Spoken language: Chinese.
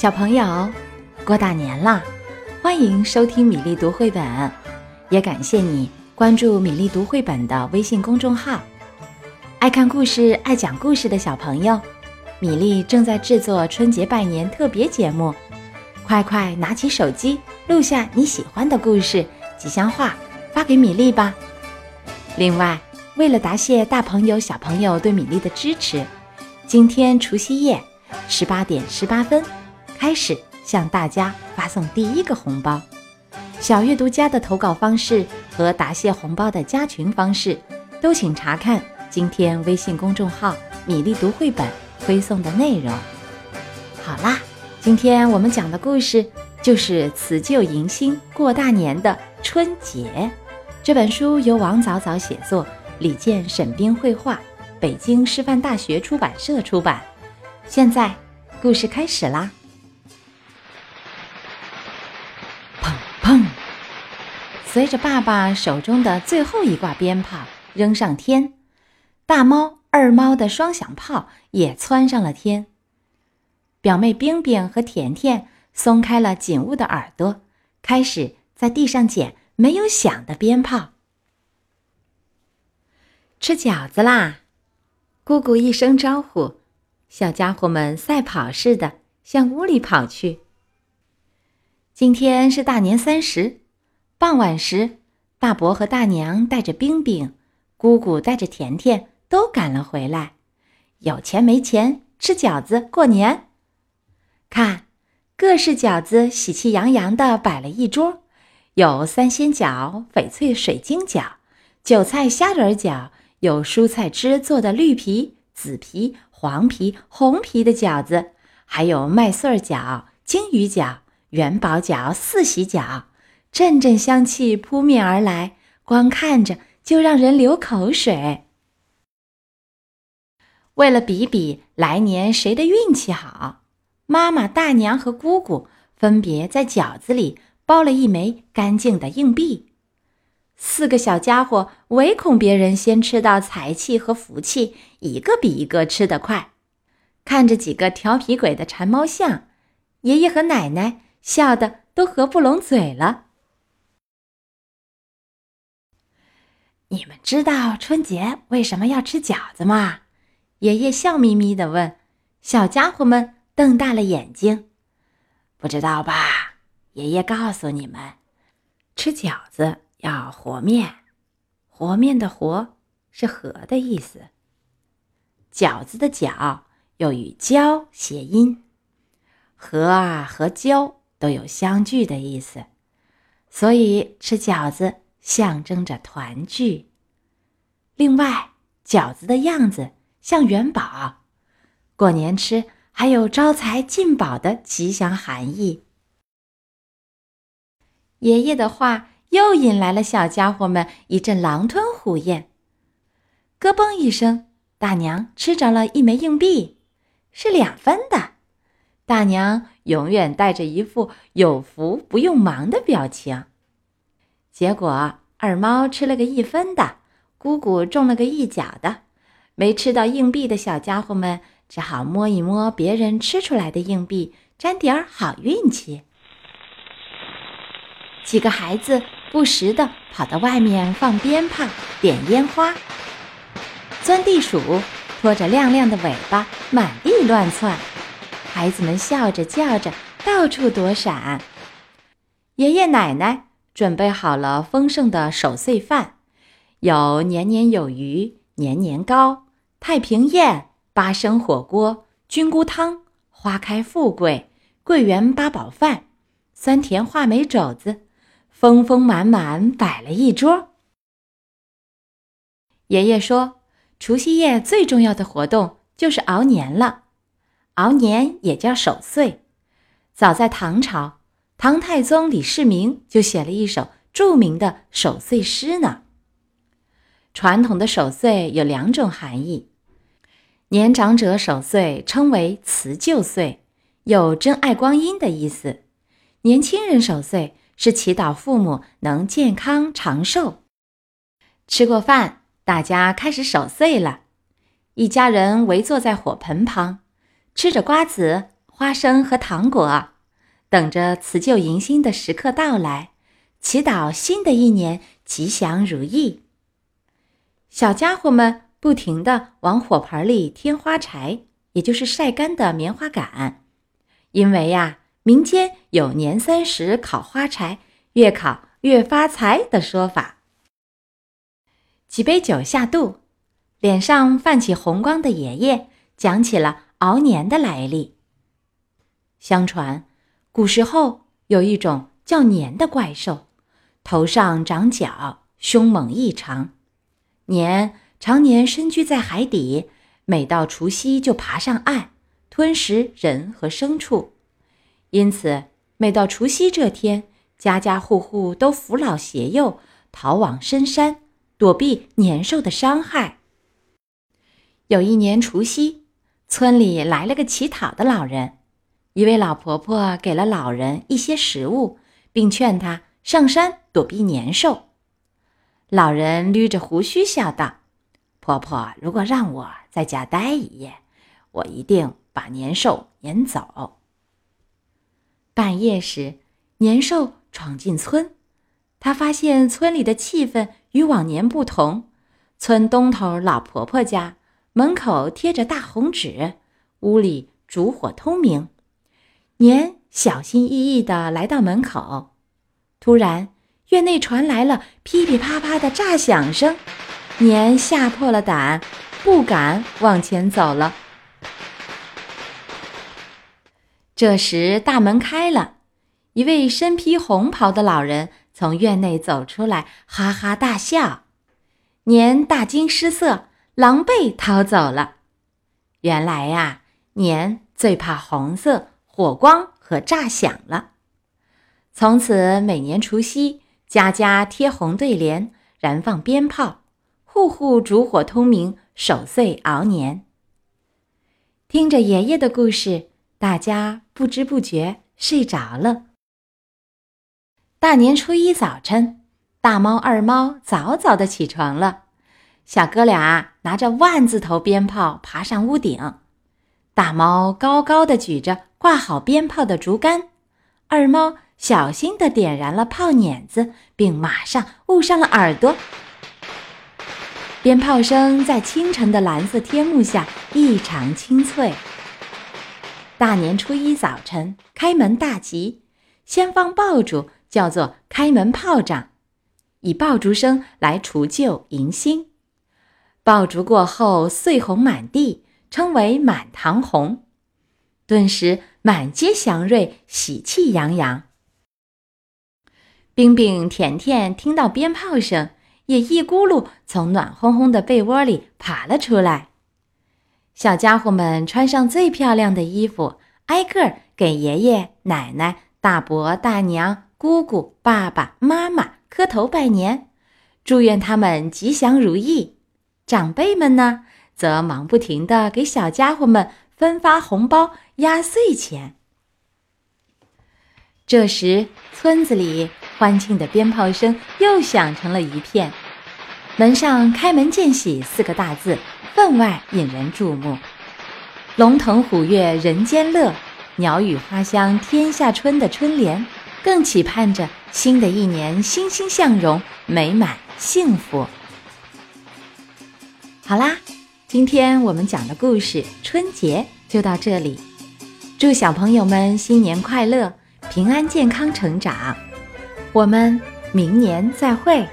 小朋友，过大年啦！欢迎收听米粒读绘本，也感谢你关注米粒读绘本的微信公众号。爱看故事、爱讲故事的小朋友，米粒正在制作春节拜年特别节目，快快拿起手机录下你喜欢的故事、吉祥话，发给米粒吧。另外，为了答谢大朋友、小朋友对米粒的支持，今天除夕夜十八点十八分。开始向大家发送第一个红包，小阅读家的投稿方式和答谢红包的加群方式，都请查看今天微信公众号“米粒读绘本”推送的内容。好啦，今天我们讲的故事就是辞旧迎新过大年的春节。这本书由王早早写作，李健、沈冰绘画，北京师范大学出版社出版。现在，故事开始啦。随着爸爸手中的最后一挂鞭炮扔上天，大猫、二猫的双响炮也窜上了天。表妹冰冰和甜甜松开了紧捂的耳朵，开始在地上捡没有响的鞭炮。吃饺子啦！姑姑一声招呼，小家伙们赛跑似的向屋里跑去。今天是大年三十。傍晚时，大伯和大娘带着冰冰，姑姑带着甜甜都赶了回来。有钱没钱，吃饺子过年。看，各式饺子喜气洋洋地摆了一桌，有三鲜饺、翡翠水晶饺、韭菜虾仁饺，有蔬菜汁做的绿皮、紫皮、黄皮、红皮的饺子，还有麦穗饺、金鱼饺、元宝饺、四喜饺。阵阵香气扑面而来，光看着就让人流口水。为了比比来年谁的运气好，妈妈、大娘和姑姑分别在饺子里包了一枚干净的硬币。四个小家伙唯恐别人先吃到财气和福气，一个比一个吃得快。看着几个调皮鬼的馋猫像，爷爷和奶奶笑得都合不拢嘴了。你们知道春节为什么要吃饺子吗？爷爷笑眯眯地问。小家伙们瞪大了眼睛。不知道吧？爷爷告诉你们，吃饺子要和面。和面的“和”是和的意思。饺子的“饺”又与交谐音，和啊和交都有相聚的意思，所以吃饺子。象征着团聚。另外，饺子的样子像元宝，过年吃还有招财进宝的吉祥含义。爷爷的话又引来了小家伙们一阵狼吞虎咽。咯嘣一声，大娘吃着了一枚硬币，是两分的。大娘永远带着一副有福不用忙的表情。结果二猫吃了个一分的，姑姑中了个一角的，没吃到硬币的小家伙们只好摸一摸别人吃出来的硬币，沾点儿好运气。几个孩子不时地跑到外面放鞭炮、点烟花，钻地鼠拖着亮亮的尾巴满地乱窜，孩子们笑着叫着到处躲闪。爷爷奶奶。准备好了丰盛的守岁饭，有年年有余、年年高、太平宴、八升火锅、菌菇汤、花开富贵、桂圆八宝饭、酸甜话梅肘子，丰丰满满摆了一桌。爷爷说，除夕夜最重要的活动就是熬年了，熬年也叫守岁，早在唐朝。唐太宗李世民就写了一首著名的守岁诗呢。传统的守岁有两种含义：年长者守岁称为辞旧岁，有珍爱光阴的意思；年轻人守岁是祈祷父母能健康长寿。吃过饭，大家开始守岁了。一家人围坐在火盆旁，吃着瓜子。花生和糖果，等着辞旧迎新的时刻到来，祈祷新的一年吉祥如意。小家伙们不停地往火盆里添花柴，也就是晒干的棉花杆，因为呀，民间有年三十烤花柴，越烤越发财的说法。几杯酒下肚，脸上泛起红光的爷爷讲起了熬年的来历。相传，古时候有一种叫年的怪兽，头上长角，凶猛异常。年常年深居在海底，每到除夕就爬上岸，吞食人和牲畜。因此，每到除夕这天，家家户户都扶老携幼，逃往深山，躲避年兽的伤害。有一年除夕，村里来了个乞讨的老人，一位老婆婆给了老人一些食物，并劝他上山躲避年兽。老人捋着胡须笑道：“婆婆，如果让我在家待一夜，我一定把年兽撵走。”半夜时，年兽闯进村，他发现村里的气氛与往年不同。村东头老婆婆家门口贴着大红纸，屋里烛火通明。年小心翼翼地来到门口，突然。院内传来了噼噼啪啪的炸响声，年吓破了胆，不敢往前走了。这时，大门开了，一位身披红袍的老人从院内走出来，哈哈大笑。年大惊失色，狼狈逃走了。原来呀，年最怕红色、火光和炸响了。从此，每年除夕。家家贴红对联，燃放鞭炮，户户烛火通明，守岁熬年。听着爷爷的故事，大家不知不觉睡着了。大年初一早晨，大猫、二猫早早的起床了，小哥俩拿着万字头鞭炮爬上屋顶。大猫高高的举着挂好鞭炮的竹竿，二猫。小心地点燃了炮碾子，并马上捂上了耳朵。鞭炮声在清晨的蓝色天幕下异常清脆。大年初一早晨，开门大吉，先放爆竹，叫做开门炮仗，以爆竹声来除旧迎新。爆竹过后，碎红满地，称为满堂红。顿时满街祥瑞，喜气洋洋。冰冰、甜甜听到鞭炮声，也一咕噜从暖烘烘的被窝里爬了出来。小家伙们穿上最漂亮的衣服，挨个给爷爷、奶奶、大伯、大娘、姑姑、爸爸妈妈磕头拜年，祝愿他们吉祥如意。长辈们呢，则忙不停地给小家伙们分发红包、压岁钱。这时，村子里。欢庆的鞭炮声又响成了一片，门上“开门见喜”四个大字分外引人注目。龙腾虎跃人间乐，鸟语花香天下春的春联，更期盼着新的一年欣欣向荣、美满幸福。好啦，今天我们讲的故事《春节》就到这里，祝小朋友们新年快乐，平安健康成长。我们明年再会。